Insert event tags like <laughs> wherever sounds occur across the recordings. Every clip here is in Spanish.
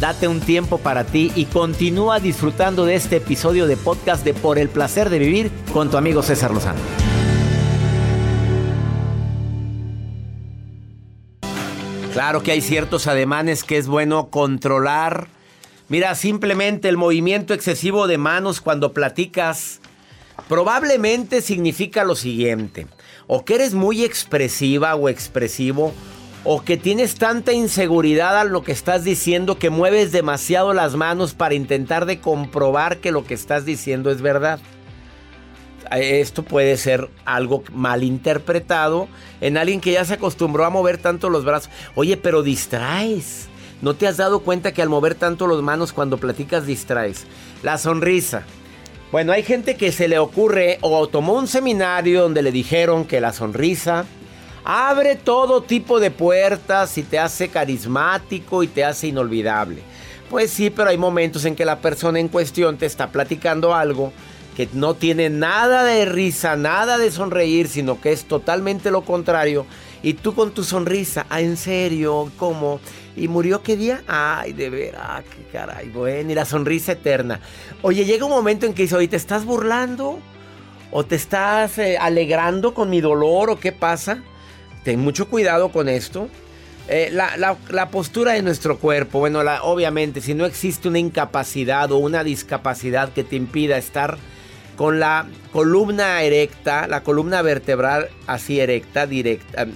Date un tiempo para ti y continúa disfrutando de este episodio de podcast de Por el placer de vivir con tu amigo César Lozano. Claro que hay ciertos ademanes que es bueno controlar. Mira, simplemente el movimiento excesivo de manos cuando platicas probablemente significa lo siguiente. O que eres muy expresiva o expresivo o que tienes tanta inseguridad a lo que estás diciendo que mueves demasiado las manos para intentar de comprobar que lo que estás diciendo es verdad. Esto puede ser algo mal interpretado en alguien que ya se acostumbró a mover tanto los brazos. Oye, pero distraes. ¿No te has dado cuenta que al mover tanto las manos cuando platicas distraes? La sonrisa. Bueno, hay gente que se le ocurre o tomó un seminario donde le dijeron que la sonrisa Abre todo tipo de puertas y te hace carismático y te hace inolvidable. Pues sí, pero hay momentos en que la persona en cuestión te está platicando algo que no tiene nada de risa, nada de sonreír, sino que es totalmente lo contrario. Y tú con tu sonrisa, ah, en serio, ¿cómo? ¿Y murió qué día? Ay, de veras, qué caray, bueno, y la sonrisa eterna. Oye, llega un momento en que dice, oye, ¿te estás burlando? ¿O te estás eh, alegrando con mi dolor? ¿O qué pasa? Ten mucho cuidado con esto. Eh, la, postura de nuestro cuerpo, bueno, obviamente, si no existe una incapacidad o una discapacidad que te impida estar con la columna erecta, la columna vertebral así erecta, directa,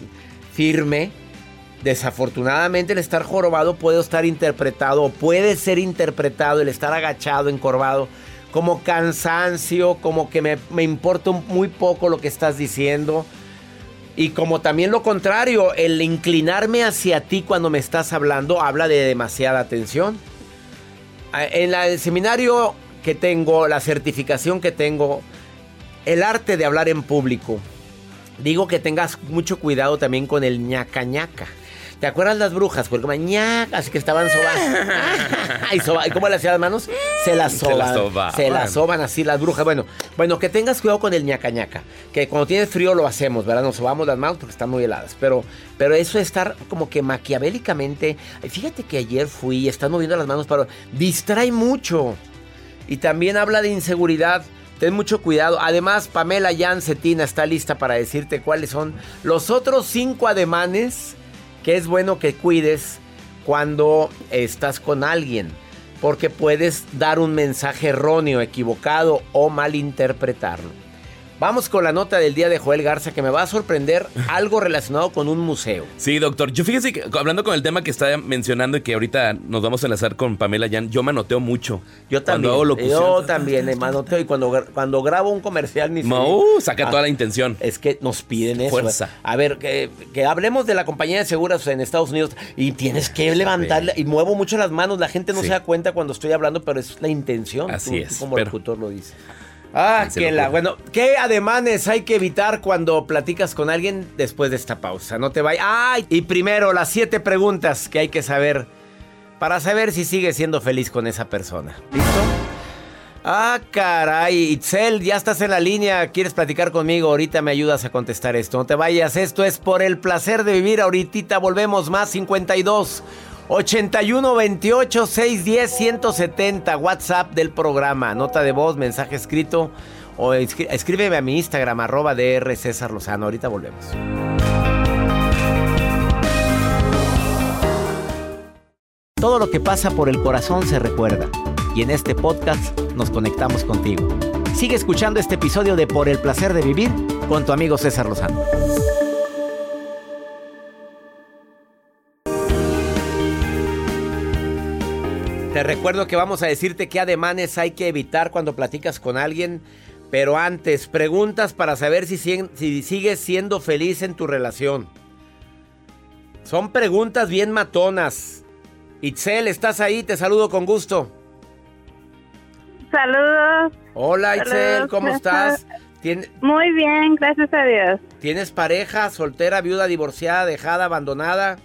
firme, desafortunadamente el estar jorobado puede estar interpretado o puede ser interpretado el estar agachado, encorvado, como cansancio, como que me, me importa muy poco lo que estás diciendo y como también lo contrario, el inclinarme hacia ti cuando me estás hablando habla de demasiada atención. En el seminario que tengo, la certificación que tengo, el arte de hablar en público, digo que tengas mucho cuidado también con el ñaca ñaca. ¿Te acuerdas las brujas? Porque así que estaban sobando. <laughs> ¿Y cómo le hacían las manos? Se las soban. Se las soban. así las brujas. Bueno, bueno, que tengas cuidado con el ñaca ñaca. Que cuando tienes frío lo hacemos, ¿verdad? Nos sobamos las manos porque están muy heladas. Pero, pero eso es estar como que maquiavélicamente. Fíjate que ayer fui y están moviendo las manos para. Distrae mucho. Y también habla de inseguridad. Ten mucho cuidado. Además, Pamela Jan Cetina está lista para decirte cuáles son los otros cinco ademanes que es bueno que cuides cuando estás con alguien, porque puedes dar un mensaje erróneo, equivocado o malinterpretarlo. Vamos con la nota del día de Joel Garza que me va a sorprender <laughs> algo relacionado con un museo. Sí, doctor. Yo fíjese que hablando con el tema que está mencionando y que ahorita nos vamos a enlazar con Pamela Jan, yo manoteo mucho. Yo también. Yo también me manoteo y cuando, cuando grabo un comercial ni uh, saca toda la intención. Es que nos piden eso. Fuerza. A ver, que, hablemos de la compañía de seguros en Estados Unidos y tienes que levantarla y muevo mucho las manos. La gente no se da cuenta cuando estoy hablando, pero es la intención. Así es. como el locutor lo dice. Ah, qué la. Bueno, ¿qué ademanes hay que evitar cuando platicas con alguien después de esta pausa? No te vayas. ¡Ay! Y primero, las siete preguntas que hay que saber para saber si sigues siendo feliz con esa persona. ¿Listo? Ah, caray. Itzel, ya estás en la línea. ¿Quieres platicar conmigo? Ahorita me ayudas a contestar esto. No te vayas. Esto es por el placer de vivir. Ahorita volvemos más 52. 81 28 610 170 WhatsApp del programa. Nota de voz, mensaje escrito o escríbeme a mi Instagram arroba DR César Lozano. Ahorita volvemos. Todo lo que pasa por el corazón se recuerda y en este podcast nos conectamos contigo. Sigue escuchando este episodio de Por el placer de vivir con tu amigo César Lozano. Te recuerdo que vamos a decirte qué ademanes hay que evitar cuando platicas con alguien. Pero antes, preguntas para saber si, si sigues siendo feliz en tu relación. Son preguntas bien matonas. Itzel, ¿estás ahí? Te saludo con gusto. Saludos. Hola Itzel, ¿cómo estás? Muy bien, gracias a Dios. ¿Tienes pareja, soltera, viuda, divorciada, dejada, abandonada?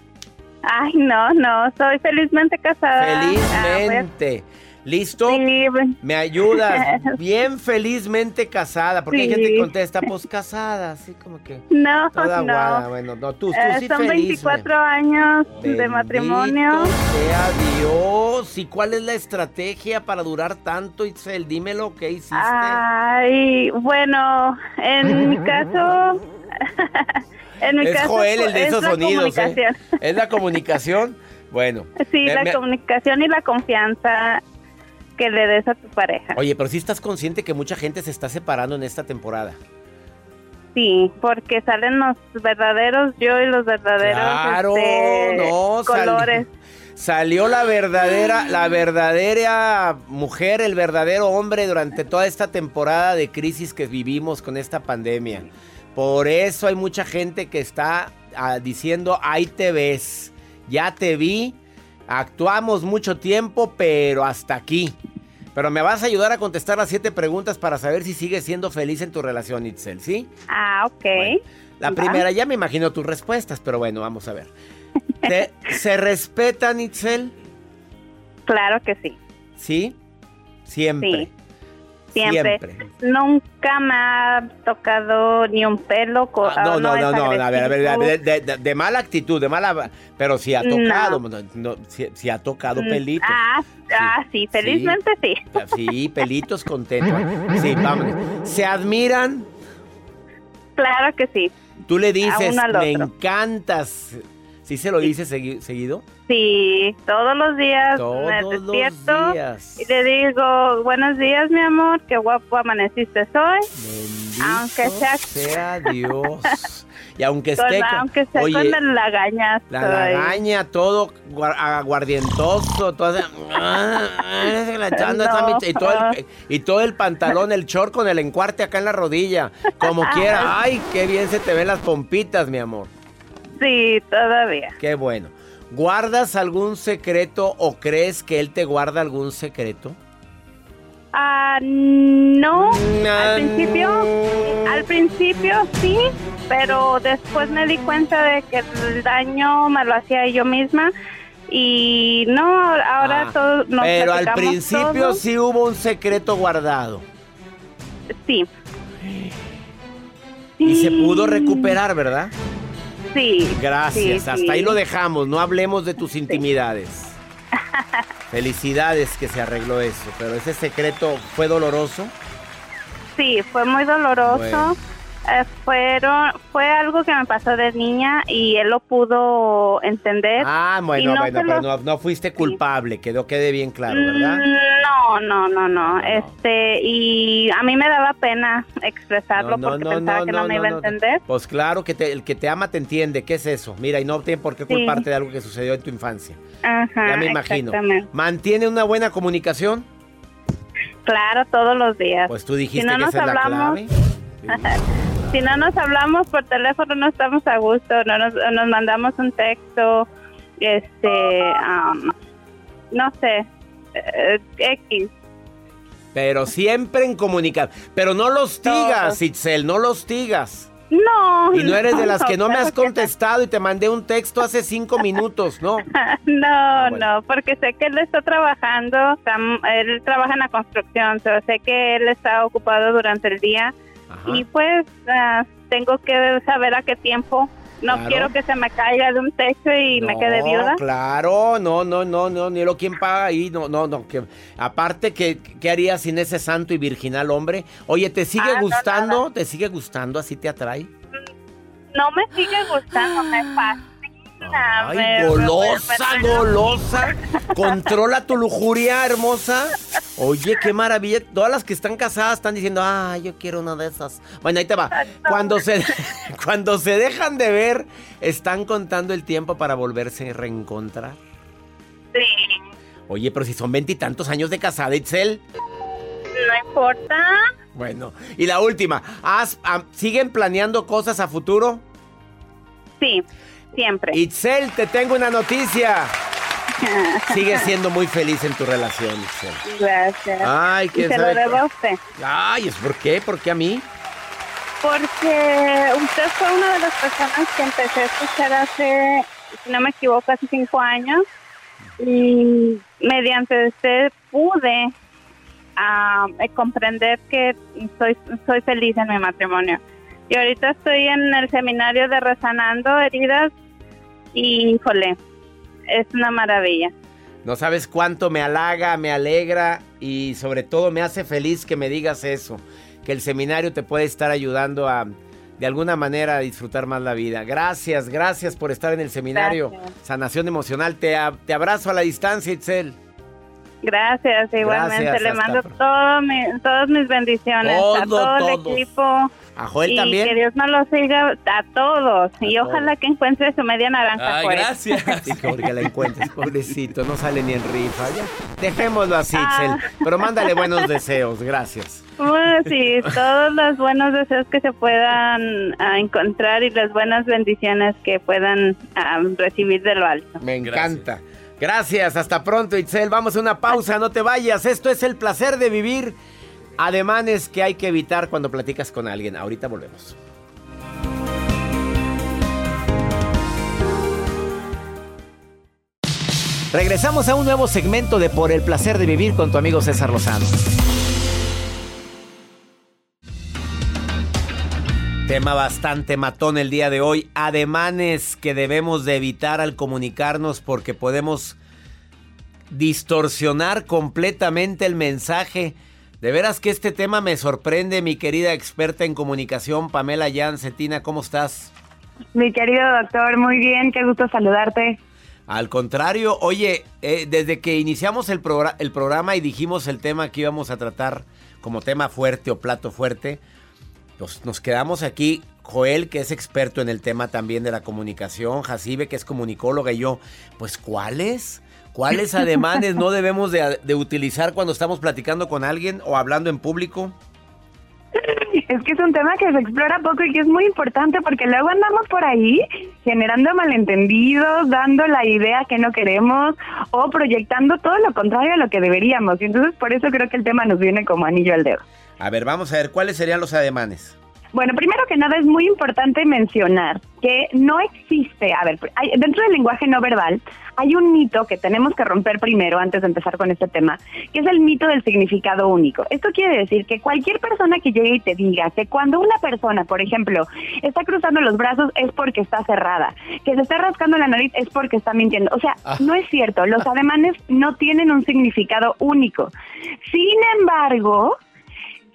Ay, no, no, soy felizmente casada. Felizmente. ¿Listo? Sí, pues, Me ayudas. <laughs> Bien felizmente casada. Porque hay Sí. gente que contesta, pues casada, así como que. no, Toda guada. no. Bueno, no, tú, tú Eh, sí son feliz. 24 años de matrimonio. sea Dios. ¿Y cuál es la estrategia para durar tanto, Itzel? Dímelo, ¿qué hiciste? Ay, bueno, en mi caso, <laughs> en mi es caso Joel el de es esos sonidos, ¿eh? comunicación. Es la comunicación. <laughs> Bueno. Sí, Me- la me- comunicación y la confianza que le des a tu pareja. Oye, pero sí estás consciente que mucha gente se está separando en esta temporada. Sí, porque salen los verdaderos yo y los verdaderos Claro, este, no, sal- colores. Salió la verdadera, la verdadera mujer, el verdadero hombre durante toda esta temporada de crisis que vivimos con esta pandemia. Por eso hay mucha gente que está ah, diciendo, ahí te ves, ya te vi, actuamos mucho tiempo, pero hasta aquí. Pero me vas a ayudar a contestar las siete preguntas para saber si sigues siendo feliz en tu relación, Itzel, ¿sí? Ah, ok. Bueno, la Va. primera, ya me imagino tus respuestas, pero bueno, vamos a ver. ¿Te- <laughs> ¿Se respetan, Itzel? Claro que sí. ¿Sí? Siempre. Sí. Siempre. Nunca me ha tocado ni un pelo. co- Ah, no, ah, no, es no, no, a ver, a ver, a ver, de, de- de mala actitud, de mala, pero sí ha No. tocado, no, no, sí, sí ha tocado Mm, pelitos. Ah, ah, sí, felizmente sí. Sí, pelitos contentos. Sí, vámonos. ¿Se admiran? Claro que sí. Tú le dices, me encantas. ¿Sí se lo dices segui- seguido? Sí, todos los días me los despierto días. y le digo, buenos días, mi amor, qué guapo amaneciste hoy. Bendito Aunque sea- sea Dios. Y aunque <laughs> Con- esté con- aunque sea oye, con el lagañazo. la lagaña, todo guar- aguardientoso, todo ah, ah, la No. y, todo el, y todo el pantalón, el short con el encuarte acá en la rodilla, como <laughs> quiera. Ay, qué bien se te ven las pompitas, mi amor. Sí, todavía. Qué bueno. ¿Guardas algún secreto o crees que él te guarda algún secreto? Ah, no. Al principio, al principio sí, pero después me di cuenta de que el daño me lo hacía yo misma y no, ahora Ah, todo nos Pero al principio sí hubo un secreto guardado. Sí. Y se pudo recuperar, ¿verdad? Sí. Gracias. sí, Hasta sí. ahí lo dejamos. No hablemos de tus intimidades. <laughs> Felicidades que se arregló eso. Pero ese secreto fue doloroso. Sí, fue muy doloroso. Bueno. Eh, fueron, fue algo que me pasó de niña y él lo pudo entender. Ah, bueno, no bueno, pero lo- no, no fuiste culpable. Quedó, quede bien claro, ¿verdad? Mm, No, no, no, no. Este, y a mí me daba pena expresarlo porque pensaba que no, me iba a entender. Pues claro que te- el que te ama te entiende. ¿Qué es eso? Mira, y no tiene por qué Sí. culparte de algo que sucedió en tu infancia. Ajá, ya me imagino. ¿Mantiene una buena comunicación? Claro, todos los días. Pues tú dijiste Si no que nos esa es la hablamos- clave. <laughs> Si no nos hablamos por teléfono, no estamos a gusto. No nos, nos mandamos un texto, este, am, no sé, eh, X. Pero siempre en comunicar. Pero no los tigas, Todo. Itzel, no los tigas. No. Y no eres de las que no me has contestado y te mandé un texto hace cinco <laughs> minutos, ¿no? <laughs> No, Ah, bueno. no, porque sé que él está trabajando, él trabaja en la construcción, pero sé que él está ocupado durante el día Ajá. y pues ah, tengo que saber a qué tiempo. No Claro. quiero que se me caiga de un techo y me No, quede viuda. Claro, no, no, no, no, ni lo quien paga ahí, no, no, no. Que, aparte, que, ¿qué harías sin ese santo y virginal hombre? Oye, ¿te sigue Ah, no, gustando? nada. ¿Te sigue gustando? ¿Así te atrae? No me sigue gustando, me fascina. Ay, golosa, golosa. Controla tu lujuria, hermosa. Oye, qué maravilla. Todas las que están casadas están diciendo, ah, yo quiero una de esas. Bueno, ahí te va. Cuando se, <laughs> cuando se dejan de ver, están contando el tiempo para volverse a reencontrar. Sí, Oye, pero si son veintitantos años de casada, Itzel. no importa. Bueno, y la última. ¿has- am- ¿Siguen planeando cosas a futuro? Sí, siempre. Itzel, te tengo una noticia. <laughs> Sigues siendo muy feliz en tu relación, Itzel. Gracias. Ay, y quién se lo sabe. debo a usted. Ay, ¿es por qué? ¿Por qué a mí? Porque usted fue una de las personas que empecé a escuchar hace, si no me equivoco, hace cinco años. y mediante usted pude eh, comprender que soy, soy feliz en mi matrimonio. Y ahorita estoy en el seminario de Rezanando Heridas y, híjole, es una maravilla. No sabes cuánto me halaga, me alegra y sobre todo me hace feliz que me digas eso, que el seminario te puede estar ayudando a de alguna manera a disfrutar más la vida. Gracias, gracias por estar en el seminario Sanación Emocional. Te, te abrazo a la distancia, Itzel. Gracias, igualmente. Le mando todo todas mis bendiciones a todo el equipo. A Joel también. Que Dios nos lo siga a todos. y ojalá que encuentre su media naranja. Ay, gracias. <laughs> Sí, que la encuentres, <laughs> pobrecito. No sale ni en rifa. Dejémoslo así, ah. Pero mándale buenos deseos. Gracias. sí, todos los buenos deseos que se puedan ah, encontrar y las buenas bendiciones que puedan ah, recibir de lo alto. Me encanta. Gracias, hasta pronto Itzel. Vamos a una pausa, no te vayas. Esto es el placer de vivir. Ademanes que hay que evitar cuando platicas con alguien. Ahorita volvemos. Regresamos a un nuevo segmento de Por el placer de vivir con tu amigo César Lozano. Tema bastante matón el día de hoy. Ademanes que debemos de evitar al comunicarnos porque podemos distorsionar completamente el mensaje. De veras que este tema me sorprende, mi querida experta en comunicación, Pamela Cetina, ¿cómo estás? Mi querido doctor, muy bien, qué gusto saludarte. Al contrario, oye, eh, desde que iniciamos el, el programa y dijimos el tema que íbamos a tratar como tema fuerte o plato fuerte, nos, quedamos aquí. Joel, que es experto en el tema también de la comunicación, Jacibe, que es comunicóloga, y yo, pues ¿cuáles? ¿Cuáles ademanes no debemos de, utilizar cuando estamos platicando con alguien o hablando en público? <laughs> Es que es un tema que se explora poco y que es muy importante porque luego andamos por ahí generando malentendidos, dando la idea que no queremos o proyectando todo lo contrario a lo que deberíamos. Y entonces por eso creo que el tema nos viene como anillo al dedo. A ver, vamos a ver, ¿cuáles serían los ademanes? Bueno, primero que nada es muy importante mencionar que no existe, a ver, dentro del lenguaje no verbal hay un mito que tenemos que romper primero antes de empezar con este tema, que es el mito del significado único. Esto quiere decir que cualquier persona que llegue y te diga que cuando una persona, por ejemplo, está cruzando los brazos es porque está cerrada, que se está rascando la nariz es porque está mintiendo. O sea, ah. no es cierto, los <laughs> ademanes no tienen un significado único. Sin embargo,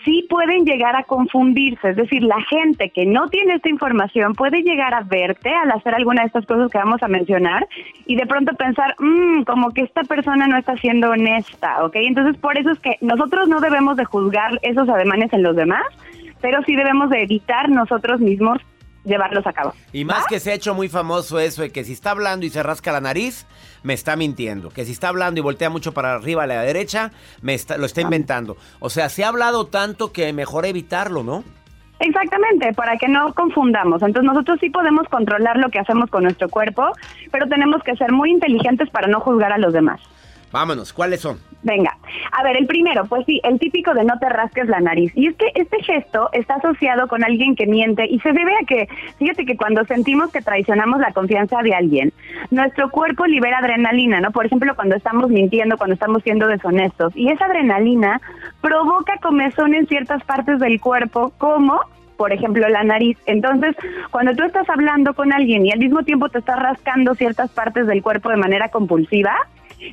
sí pueden llegar a confundirse. Es decir, la gente que no tiene esta información puede llegar a verte al hacer alguna de estas cosas que vamos a mencionar y de pronto pensar, mmm, como que esta persona no está siendo honesta, ¿ok? Entonces, por eso es que nosotros no debemos de juzgar esos ademanes en los demás, pero sí debemos de evitar nosotros mismos llevarlos a cabo. Y más que se ha hecho muy famoso eso de que si está hablando y se rasca la nariz, me está mintiendo. Que si está hablando y voltea mucho para arriba a la derecha, me está, lo está inventando. O sea, se ha hablado tanto que mejor evitarlo, ¿no? Exactamente, para que no confundamos. Entonces nosotros sí podemos controlar lo que hacemos con nuestro cuerpo, pero tenemos que ser muy inteligentes para no juzgar a los demás. Vámonos, ¿cuáles son? Venga, a ver, el primero, pues sí, el típico de no te rasques la nariz. Y es que este gesto está asociado con alguien que miente y se debe a que, fíjate que cuando sentimos que traicionamos la confianza de alguien, nuestro cuerpo libera adrenalina, ¿no? Por ejemplo, cuando estamos mintiendo, cuando estamos siendo deshonestos. Y esa adrenalina provoca comezón en ciertas partes del cuerpo, como por ejemplo, la nariz. Entonces, cuando tú estás hablando con alguien y al mismo tiempo te estás rascando ciertas partes del cuerpo de manera compulsiva,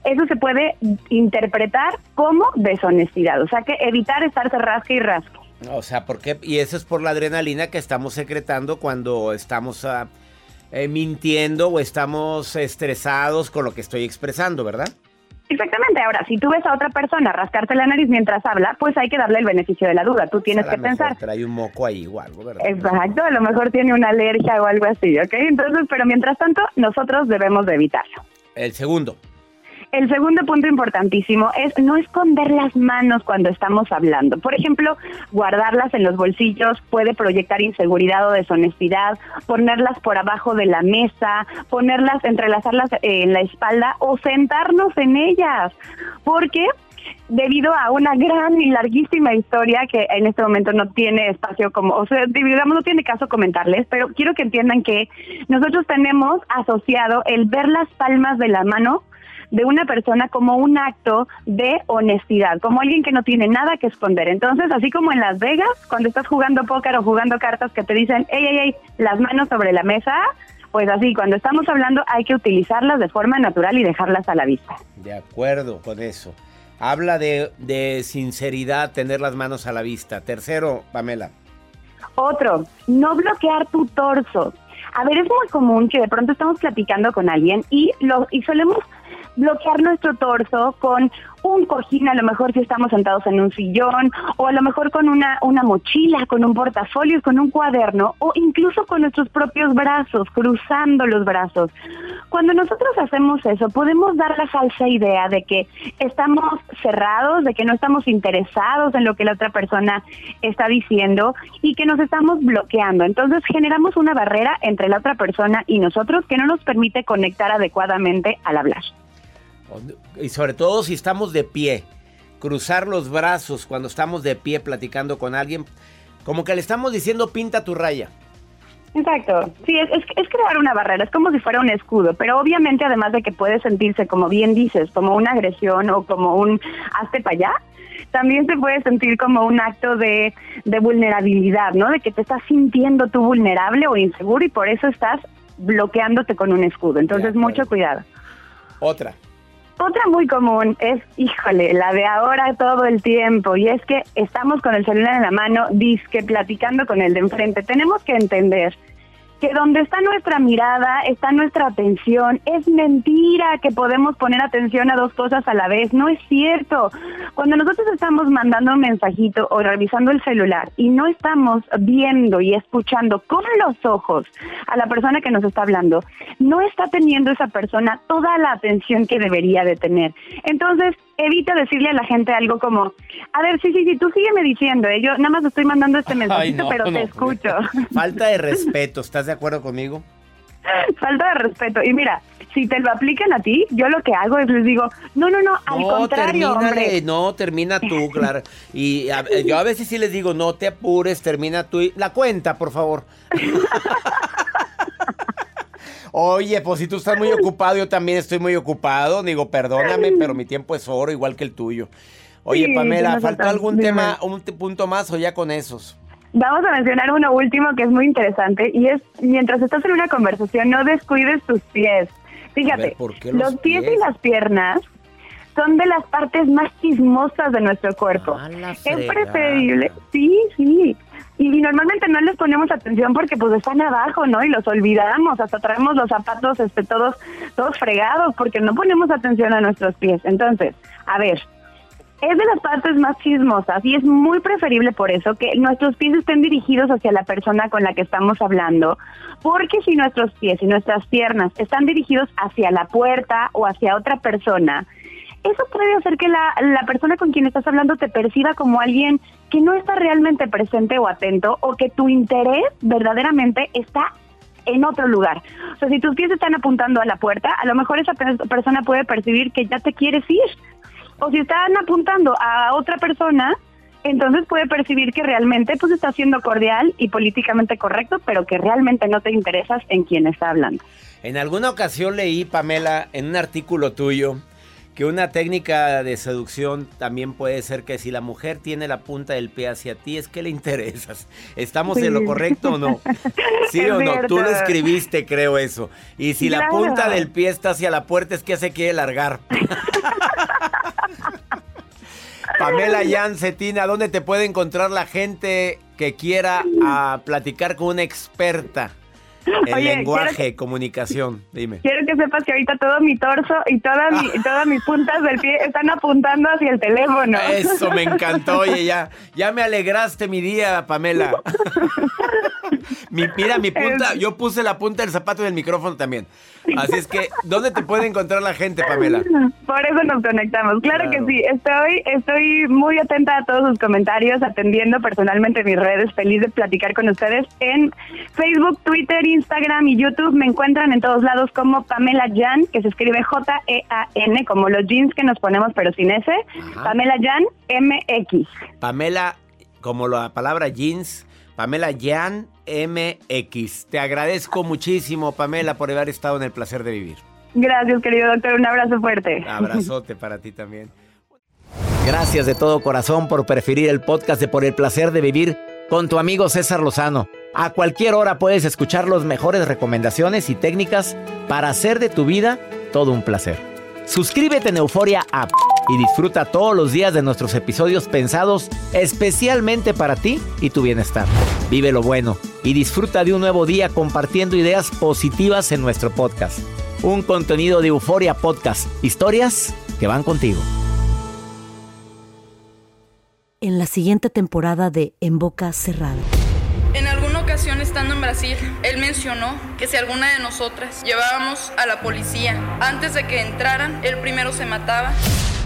eso se puede interpretar como deshonestidad. O sea que evitar estarse rasca y rasca. O sea, ¿por qué? Y eso es por la adrenalina que estamos secretando cuando estamos eh, mintiendo o estamos estresados con lo que estoy expresando, ¿verdad? Exactamente. Ahora, si tú ves a otra persona rascarte la nariz mientras habla, pues hay que darle el beneficio de la duda. Tú tienes que pensar. Trae un moco ahí o algo, ¿verdad? Exacto. A lo mejor tiene una alergia o algo así, ¿ok? Entonces, pero mientras tanto, nosotros debemos de evitarlo. El segundo. El segundo punto importantísimo es no esconder las manos cuando estamos hablando. Por ejemplo, guardarlas en los bolsillos puede proyectar inseguridad o deshonestidad, ponerlas por abajo de la mesa, ponerlas, entrelazarlas en la espalda o sentarnos en ellas. Porque debido a una gran y larguísima historia que en este momento no tiene espacio como, o sea, digamos, no tiene caso comentarles, pero quiero que entiendan que nosotros tenemos asociado el ver las palmas de la mano de una persona como un acto de honestidad, como alguien que no tiene nada que esconder. Entonces, así como en Las Vegas, cuando estás jugando póker o jugando cartas que te dicen, hey, hey, hey, las manos sobre la mesa, pues así, cuando estamos hablando hay que utilizarlas de forma natural y dejarlas a la vista. De acuerdo con eso. Habla de, de sinceridad, tener las manos a la vista. Tercero, Pamela. Otro, no bloquear tu torso. A ver, es muy común que de pronto estamos platicando con alguien y, lo, y solemos bloquear nuestro torso con un cojín, a lo mejor si estamos sentados en un sillón, o a lo mejor con una, una mochila, con un portafolio, con un cuaderno, o incluso con nuestros propios brazos, cruzando los brazos. Cuando nosotros hacemos eso, podemos dar la falsa idea de que estamos cerrados, de que no estamos interesados en lo que la otra persona está diciendo y que nos estamos bloqueando. Entonces generamos una barrera entre la otra persona y nosotros que no nos permite conectar adecuadamente al hablar. Y sobre todo si estamos de pie, cruzar los brazos cuando estamos de pie platicando con alguien, como que le estamos diciendo pinta tu raya. Exacto, sí, es, es, crear una barrera, es como si fuera un escudo, pero obviamente además de que puede sentirse, como bien dices, como una agresión o como un hazte para allá, también se puede sentir como un acto de, de vulnerabilidad, ¿no? De que te estás sintiendo tú vulnerable o inseguro y por eso estás bloqueándote con un escudo. Entonces, mucho cuidado. Otra. Otra muy común es, híjole, la de ahora todo el tiempo, y es que estamos con el celular en la mano, disque platicando con el de enfrente. Tenemos que entender que donde está nuestra mirada, está nuestra atención. Es mentira que podemos poner atención a dos cosas a la vez, no es cierto. Cuando nosotros estamos mandando un mensajito o revisando el celular y no estamos viendo y escuchando con los ojos a la persona que nos está hablando, no está teniendo esa persona toda la atención que debería de tener. Entonces, evita decirle a la gente algo como, a ver, sí, sí, sí, tú sígueme diciendo, ¿eh? yo nada más estoy mandando este mensajito, pero te escucho. <laughs> Falta de respeto, ¿estás de acuerdo conmigo? <laughs> Falta de respeto. Y mira, si te lo aplican a ti, yo lo que hago es les digo, no, no, no, al contrario, hombre. No, termina tú, <laughs> claro. Y yo a veces sí les digo, no te apures, termina tú. La cuenta, por favor. Oye, pues si tú estás muy ocupado, yo también estoy muy ocupado. Digo, perdóname, pero mi tiempo es oro, igual que el tuyo. Oye, Pamela, ¿faltó algún tema, un punto más o ya con esos? Vamos a mencionar uno último que es muy interesante y es, mientras estás en una conversación, no descuides tus pies. Fíjate, los, pies? y las piernas son de las partes más chismosas de nuestro cuerpo. es preferible, sí, sí, y normalmente no les ponemos atención porque pues están abajo, ¿no? Y los olvidamos, hasta traemos los zapatos este todos todos fregados porque no ponemos atención a nuestros pies. Entonces, a ver, es de las partes más chismosas y es muy preferible por eso que nuestros pies estén dirigidos hacia la persona con la que estamos hablando, porque si nuestros pies y nuestras piernas están dirigidos hacia la puerta o hacia otra persona, eso puede hacer que la, la persona con quien estás hablando te perciba como alguien que no está realmente presente o atento o que tu interés verdaderamente está en otro lugar. O sea, si tus pies están apuntando a la puerta, a lo mejor esa persona puede percibir que ya te quieres ir. O si están apuntando a otra persona, entonces puede percibir que realmente pues está siendo cordial y políticamente correcto, pero que realmente no te interesas en quien está hablando. En alguna ocasión leí, Pamela, en un artículo tuyo, que una técnica de seducción también puede ser que si la mujer tiene la punta del pie hacia ti, es que le interesas. ¿Estamos en lo correcto o no? <laughs> ¿Sí o no? Tú lo escribiste, creo eso. Y si la punta del pie está hacia la puerta, es que se quiere largar. <laughs> Pamela Jan Cetina, ¿dónde te puede encontrar la gente que quiera a platicar con una experta? <laughs> El lenguaje, comunicación, dime. Quiero que sepas que ahorita todo mi torso y todas, <laughs> todas mis puntas del pie están apuntando hacia el teléfono. Eso me encantó, oye, ya, ya me alegraste mi día, Pamela. <laughs> mira, mi <laughs> punta, yo puse la punta del zapato del micrófono también. Así es que, ¿dónde te puede encontrar la gente, Pamela? <laughs> Por eso nos conectamos. Claro, que sí. Estoy, estoy muy atenta a todos sus comentarios, atendiendo personalmente mis redes. Feliz de platicar con ustedes en Facebook, Twitter, Instagram y YouTube. Me encuentran en todos lados como Pamela Jan, que se escribe J-E-A-N, como los jeans que nos ponemos, pero sin S. Pamela Jan MX. Pamela, como la palabra jeans Pamela Jan MX. Te agradezco muchísimo, Pamela, por haber estado en el placer de vivir. Gracias, querido doctor. Un abrazo fuerte. Abrazote para ti también. Gracias de todo corazón por preferir el podcast de Por el placer de vivir con tu amigo César Lozano. A cualquier hora puedes escuchar las mejores recomendaciones y técnicas para hacer de tu vida todo un placer. Suscríbete en Euforia App y disfruta todos los días de nuestros episodios pensados especialmente para ti y tu bienestar. Vive lo bueno y disfruta de un nuevo día compartiendo ideas positivas en nuestro podcast. Un contenido de Euforia Podcast. Historias que van contigo en la siguiente temporada de En Boca Cerrada. En alguna ocasión estando en Brasil, él mencionó que si alguna de nosotras llevábamos a la policía antes de que entraran, él primero se mataba.